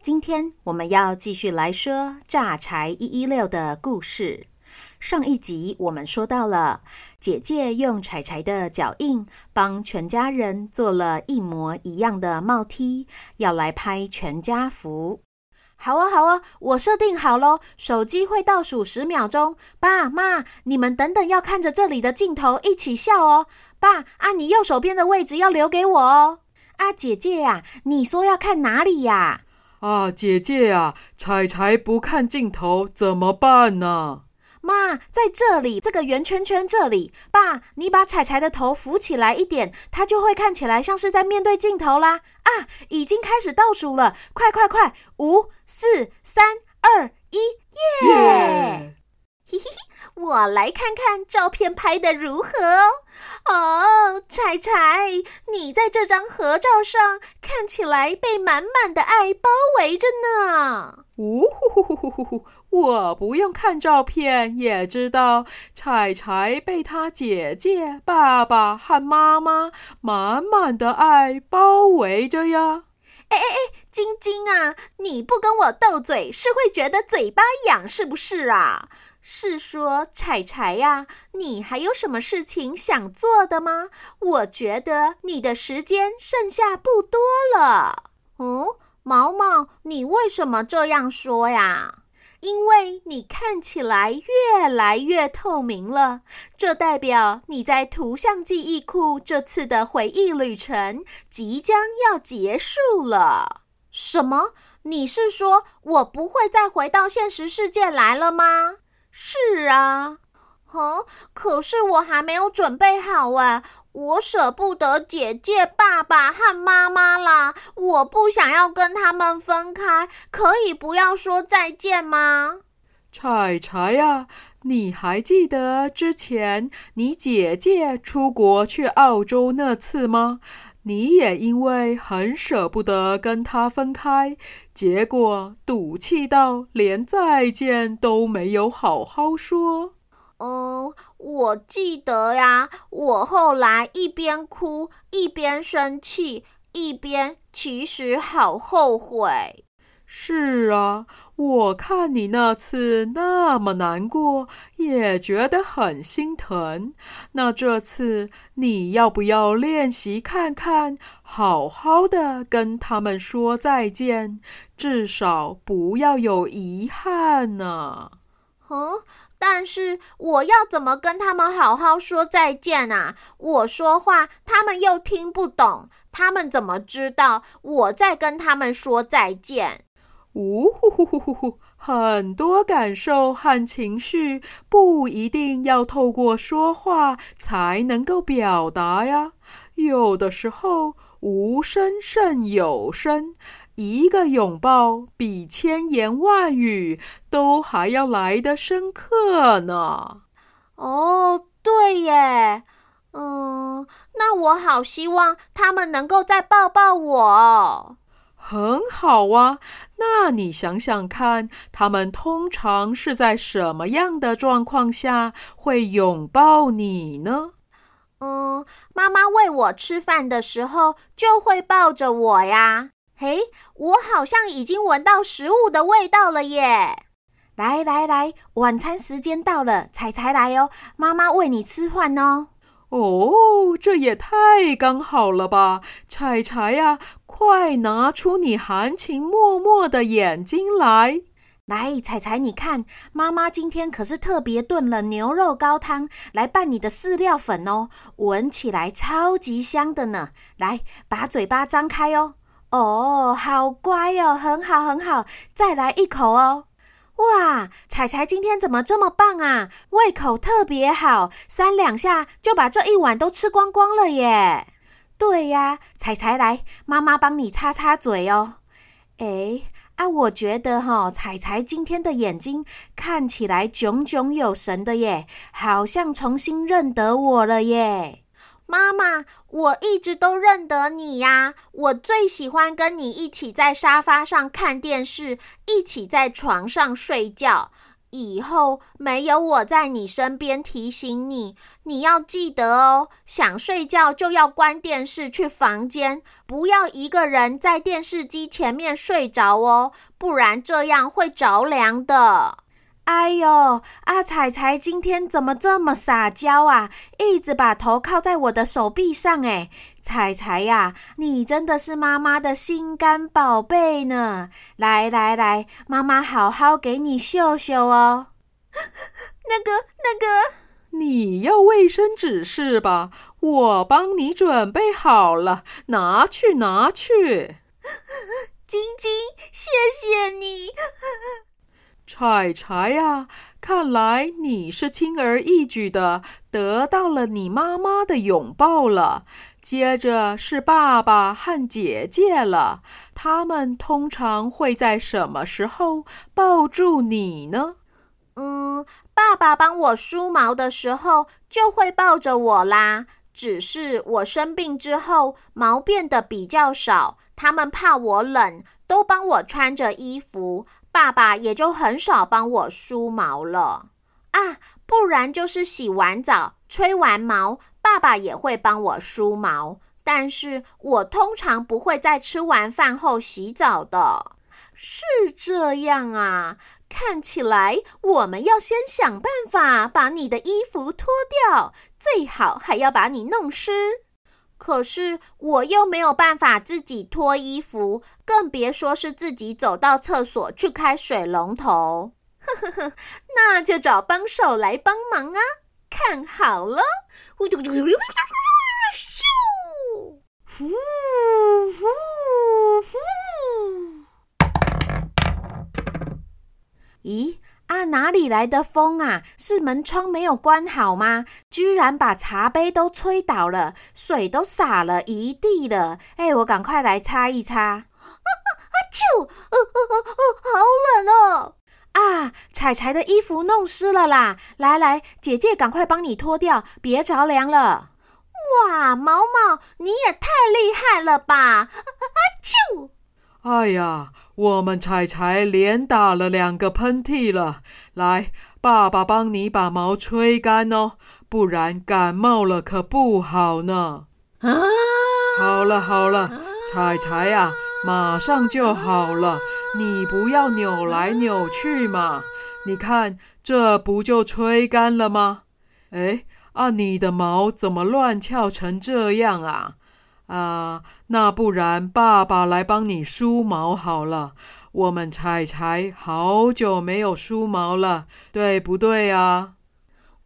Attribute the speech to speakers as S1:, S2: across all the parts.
S1: 今天我们要继续来说榨柴一一六的故事。上一集我们说到了，姐姐用柴柴的脚印帮全家人做了一模一样的帽梯要来拍全家福。好啊，好啊，我设定好喽，手机会倒数十秒钟。爸妈，你们等等要看着这里的镜头一起笑哦。爸，啊，你右手边的位置要留给我哦。啊，姐姐呀，你说要看哪里呀？
S2: 啊，姐姐啊，彩彩不看镜头怎么办呢？
S1: 妈，在这里，这个圆圈圈这里。爸，你把彩彩的头扶起来一点，她就会看起来像是在面对镜头啦。啊，已经开始倒数了，快快快，五、四、三、二、一，耶!嘿嘿嘿，我来看看照片拍的如何哦。哦，柴柴，你在这张合照上看起来被满满的爱包围着呢。
S2: 呜呼呼呼呼呼呼！我不用看照片也知道，柴柴被他姐姐、爸爸和妈妈满满的爱包围着呀。
S1: 哎哎哎，晶晶啊，你不跟我斗嘴，是会觉得嘴巴痒是不是啊？是说柴柴呀，你还有什么事情想做的吗？我觉得你的时间剩下不多了。哦，毛毛，你为什么这样说呀？因为你看起来越来越透明了，这代表你在图像记忆库这次的回忆旅程即将要结束了。什么？你是说我不会再回到现实世界来了吗？是啊。哦，可是我还没有准备好哎，我舍不得姐姐、爸爸和妈妈啦，我不想要跟他们分开，可以不要说再见吗？
S2: 柴柴呀，你还记得之前你姐姐出国去澳洲那次吗？你也因为很舍不得跟他分开，结果赌气到连再见都没有好好说。
S1: 嗯，我记得呀，我后来一边哭一边生气，一边其实好后悔。
S2: 是啊，我看你那次那么难过，也觉得很心疼。那这次你要不要练习看看，好好的跟他们说再见，至少不要有遗憾呢？
S1: 嗯。但是我要怎么跟他们好好说再见啊？我说话他们又听不懂，他们怎么知道我在跟他们说再见？
S2: 呜呼呼呼呼呼！很多感受和情绪不一定要透过说话才能够表达呀，有的时候无声胜有声。一个拥抱比千言万语都还要来得深刻呢。
S1: 哦，对耶，嗯，那我好希望他们能够再抱抱我。
S2: 很好啊，那你想想看，他们通常是在什么样的状况下会拥抱你呢？
S1: 嗯，妈妈喂我吃饭的时候就会抱着我呀。嘿，我好像已经闻到食物的味道了耶！来来来，晚餐时间到了，彩彩来哦，妈妈喂你吃饭哦。
S2: 哦，这也太刚好了吧！柴柴呀，快拿出你含情脉脉的眼睛来！
S3: 来，彩彩，你看，妈妈今天可是特别炖了牛肉高汤来拌你的饲料粉哦，闻起来超级香的呢。来，把嘴巴张开哦。哦，好乖哦，很好很好，再来一口哦。哇，彩彩今天怎么这么棒啊？胃口特别好，三两下就把这一碗都吃光光了耶。对呀，彩彩来，妈妈帮你擦擦嘴哦。诶。啊，我觉得哈，彩彩今天的眼睛看起来炯炯有神的耶，好像重新认得我了耶。
S1: 妈妈，我一直都认得你呀，我最喜欢跟你一起在沙发上看电视，一起在床上睡觉。以后没有我在你身边提醒你，你要记得哦。想睡觉就要关电视，去房间，不要一个人在电视机前面睡着哦，不然这样会着凉的。
S3: 哎呦，阿彩彩今天怎么这么撒娇啊？一直把头靠在我的手臂上，哎，彩彩呀，你真的是妈妈的心肝宝贝呢！来来来，妈妈好好给你秀秀哦。
S1: 那个那个，
S2: 你要卫生纸是吧？我帮你准备好了，拿去拿去。
S1: 晶晶，谢谢你。
S2: 彩彩呀，看来你是轻而易举的得到了你妈妈的拥抱了。接着是爸爸和姐姐了，他们通常会在什么时候抱住你呢？
S1: 嗯，爸爸帮我梳毛的时候就会抱着我啦。只是我生病之后，毛变得比较少，他们怕我冷，都帮我穿着衣服。爸爸也就很少帮我梳毛了啊，不然就是洗完澡、吹完毛，爸爸也会帮我梳毛。但是我通常不会在吃完饭后洗澡的。
S3: 是这样啊，看起来我们要先想办法把你的衣服脱掉，最好还要把你弄湿。
S1: 可是我又没有办法自己脱衣服，更别说是自己走到厕所去开水龙头。
S3: 呵呵呵，那就找帮手来帮忙啊！看好了，咻，呼呼呼，咦？啊，哪里来的风啊？是门窗没有关好吗？居然把茶杯都吹倒了，水都洒了一地了。哎，我赶快来擦一擦。啊
S1: 啊！啊啾！哦哦哦哦，好冷哦！
S3: 啊，彩彩的衣服弄湿了啦！来来，姐姐赶快帮你脱掉，别着凉了。
S1: 哇，毛毛，你也太厉害了吧！啊啊！啾！
S2: 哎呀！我们彩彩连打了两个喷嚏了，来，爸爸帮你把毛吹干哦，不然感冒了可不好呢。啊！好了好了，彩彩呀，马上就好了，你不要扭来扭去嘛。你看，这不就吹干了吗？哎，啊，你的毛怎么乱翘成这样啊？啊，那不然爸爸来帮你梳毛好了。我们彩彩好久没有梳毛了，对不对啊？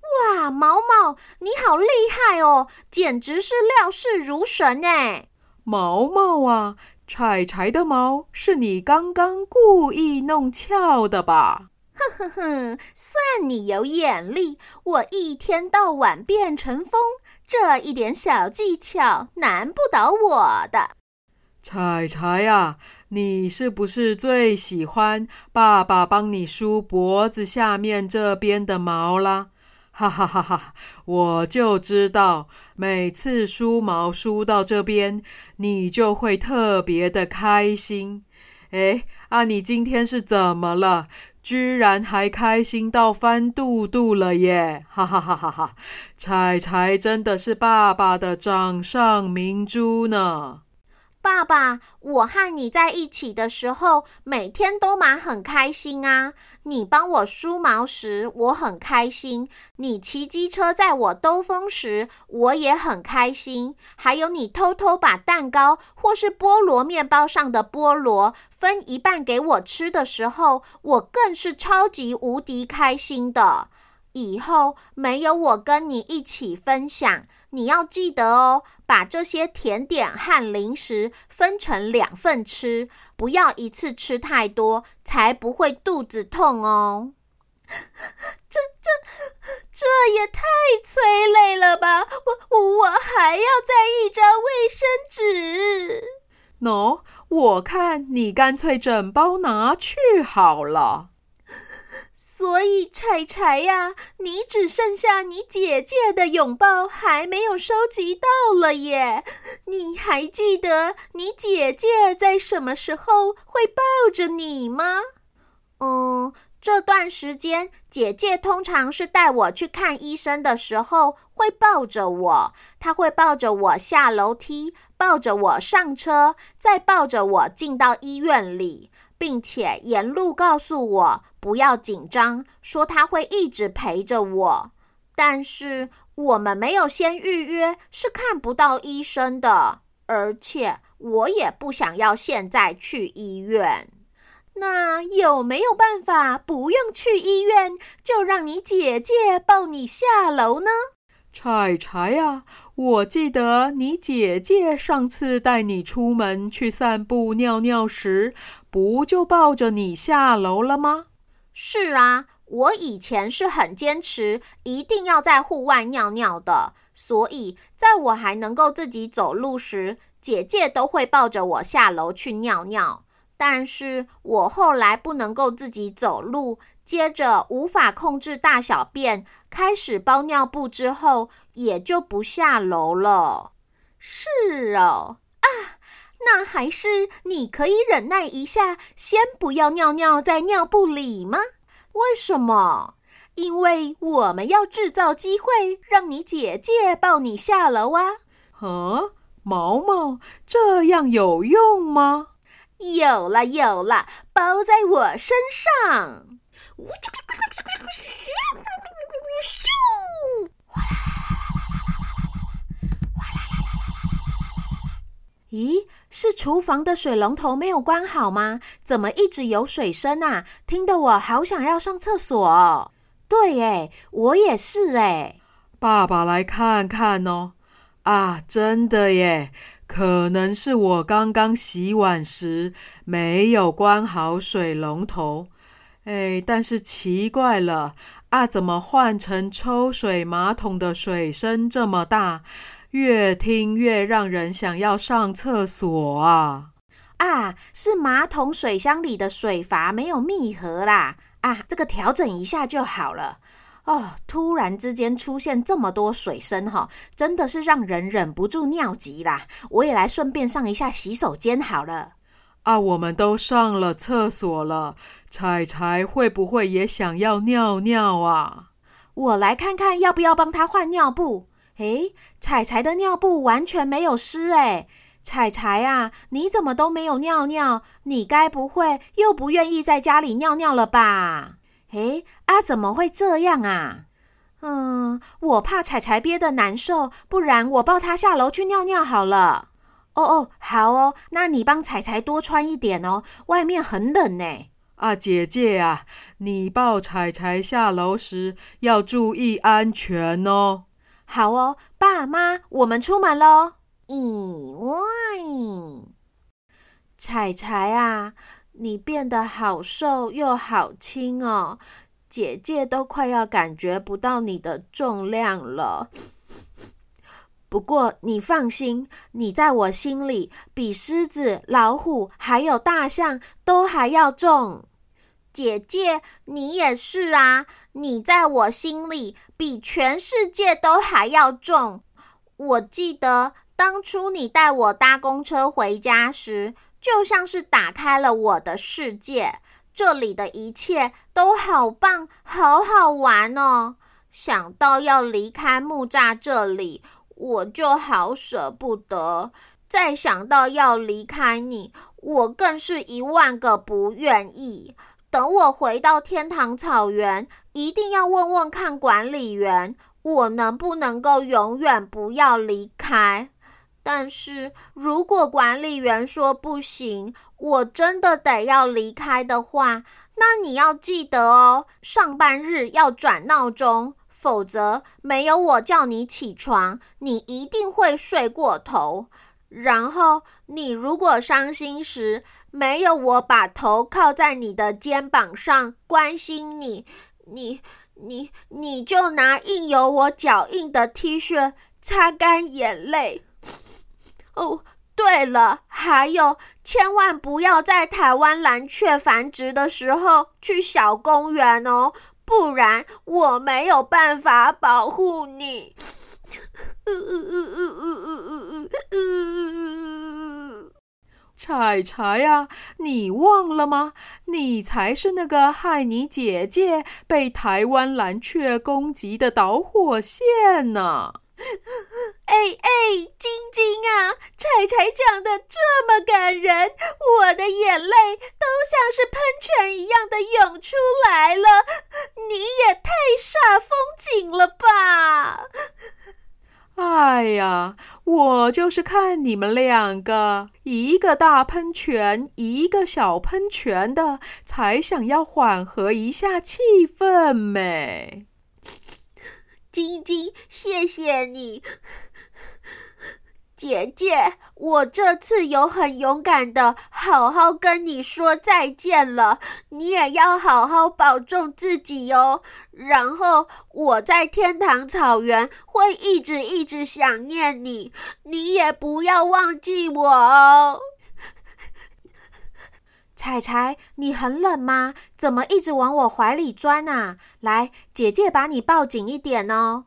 S1: 哇，毛毛，你好厉害哦，简直是料事如神哎！
S2: 毛毛啊，彩彩的毛是你刚刚故意弄翘的吧？
S3: 哼哼哼，算你有眼力，我一天到晚变成风。这一点小技巧难不倒我的。
S2: 彩彩呀，你是不是最喜欢爸爸帮你梳脖子下面这边的毛啦？哈哈哈哈！我就知道，每次梳毛梳到这边，你就会特别的开心。哎，啊，你今天是怎么了？居然还开心到翻肚肚了耶！哈哈哈哈哈！彩彩真的是爸爸的掌上明珠呢。
S1: 爸爸，我和你在一起的时候，每天都蛮很开心啊。你帮我梳毛时，我很开心；你骑机车载我兜风时，我也很开心。还有你偷偷把蛋糕或是菠萝面包上的菠萝分一半给我吃的时候，我更是超级无敌开心的。以后没有我跟你一起分享。你要记得哦，把这些甜点和零食分成两份吃，不要一次吃太多，才不会肚子痛哦。
S3: 这、这、这也太催泪了吧！我、我、我还要再一张卫生纸。
S2: 喏，我看你干脆整包拿去好了。
S3: 所以柴柴呀，你只剩下你姐姐的拥抱还没有收集到了耶。你还记得你姐姐在什么时候会抱着你吗？
S1: 嗯，这段时间姐姐通常是带我去看医生的时候会抱着我，她会抱着我下楼梯，抱着我上车，再抱着我进到医院里。并且沿路告诉我不要紧张，说他会一直陪着我。但是我们没有先预约，是看不到医生的。而且我也不想要现在去医院。
S3: 那有没有办法不用去医院，就让你姐姐抱你下楼呢？
S2: 柴柴呀，我记得你姐姐上次带你出门去散步尿尿时，不就抱着你下楼了吗？
S1: 是啊，我以前是很坚持一定要在户外尿尿的，所以在我还能够自己走路时，姐姐都会抱着我下楼去尿尿。但是我后来不能够自己走路。接着无法控制大小便，开始包尿布之后，也就不下楼了。
S3: 是哦，啊，那还是你可以忍耐一下，先不要尿尿在尿布里吗？
S1: 为什么？
S3: 因为我们要制造机会，让你姐姐抱你下楼啊。
S2: 啊，毛毛，这样有用吗？
S3: 有了，有了，包在我身上。
S1: 咦，是厨房的水龙头没有关好吗？怎么一直有水声啊？听得我好想要上厕所哦。对，哎，我也是哎。
S2: 爸爸来看看哦。啊，真的耶，可能是我刚刚洗碗时没有关好水龙头。哎，但是奇怪了啊，怎么换成抽水马桶的水声这么大？越听越让人想要上厕所啊！
S1: 啊，是马桶水箱里的水阀没有密合啦！啊，这个调整一下就好了。哦，突然之间出现这么多水声哈，真的是让人忍不住尿急啦！我也来顺便上一下洗手间好了。
S2: 啊，我们都上了厕所了，彩彩会不会也想要尿尿啊？
S1: 我来看看要不要帮他换尿布。诶，彩彩的尿布完全没有湿诶。彩彩啊，你怎么都没有尿尿？你该不会又不愿意在家里尿尿了吧？诶，啊，怎么会这样啊？嗯，我怕彩彩憋得难受，不然我抱他下楼去尿尿好了。哦哦，好哦，那你帮彩彩多穿一点哦，外面很冷呢。
S2: 啊，姐姐啊，你抱彩彩下楼时要注意安全哦。
S1: 好哦，爸妈，我们出门喽。咦喂，彩彩啊，你变得好瘦又好轻哦，姐姐都快要感觉不到你的重量了。不过你放心，你在我心里比狮子、老虎还有大象都还要重。姐姐，你也是啊，你在我心里比全世界都还要重。我记得当初你带我搭公车回家时，就像是打开了我的世界，这里的一切都好棒，好好玩哦。想到要离开木栅这里。我就好舍不得，再想到要离开你，我更是一万个不愿意。等我回到天堂草原，一定要问问看管理员，我能不能够永远不要离开。但是如果管理员说不行，我真的得要离开的话，那你要记得哦，上班日要转闹钟，否则没有我叫你起床，你一定会睡过头。然后你如果伤心时，没有我把头靠在你的肩膀上关心你，你你你就拿印有我脚印的 T 恤擦干眼泪。哦，对了，还有，千万不要在台湾蓝雀繁殖的时候去小公园哦，不然我没有办法保护你。
S2: 柴柴呀，你忘了吗？你才是那个害你姐姐被台湾蓝雀攻击的导火线呢！
S3: 哎哎，晶晶啊，柴柴讲的这么感人，我的眼泪都像是喷泉一样的涌出来了。你也太煞风景了吧！
S2: 哎呀，我就是看你们两个，一个大喷泉，一个小喷泉的，才想要缓和一下气氛呗。
S3: 晶晶，谢谢你，姐姐。我这次有很勇敢的好好跟你说再见了，你也要好好保重自己哟。然后我在天堂草原会一直一直想念你，你也不要忘记我哦。
S1: 彩彩，你很冷吗？怎么一直往我怀里钻啊？来，姐姐把你抱紧一点哦。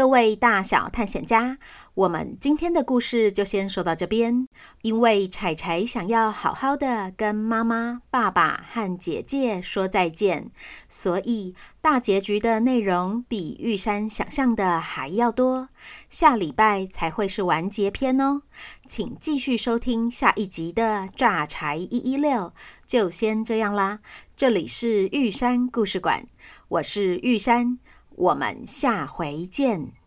S1: 各位大小探险家，我们今天的故事就先说到这边。因为柴柴想要好好的跟妈妈、爸爸和姐姐说再见，所以大结局的内容比玉山想象的还要多。下礼拜才会是完结篇哦，请继续收听下一集的炸柴一一六。就先这样啦，这里是玉山故事馆，我是玉山。我们下回见。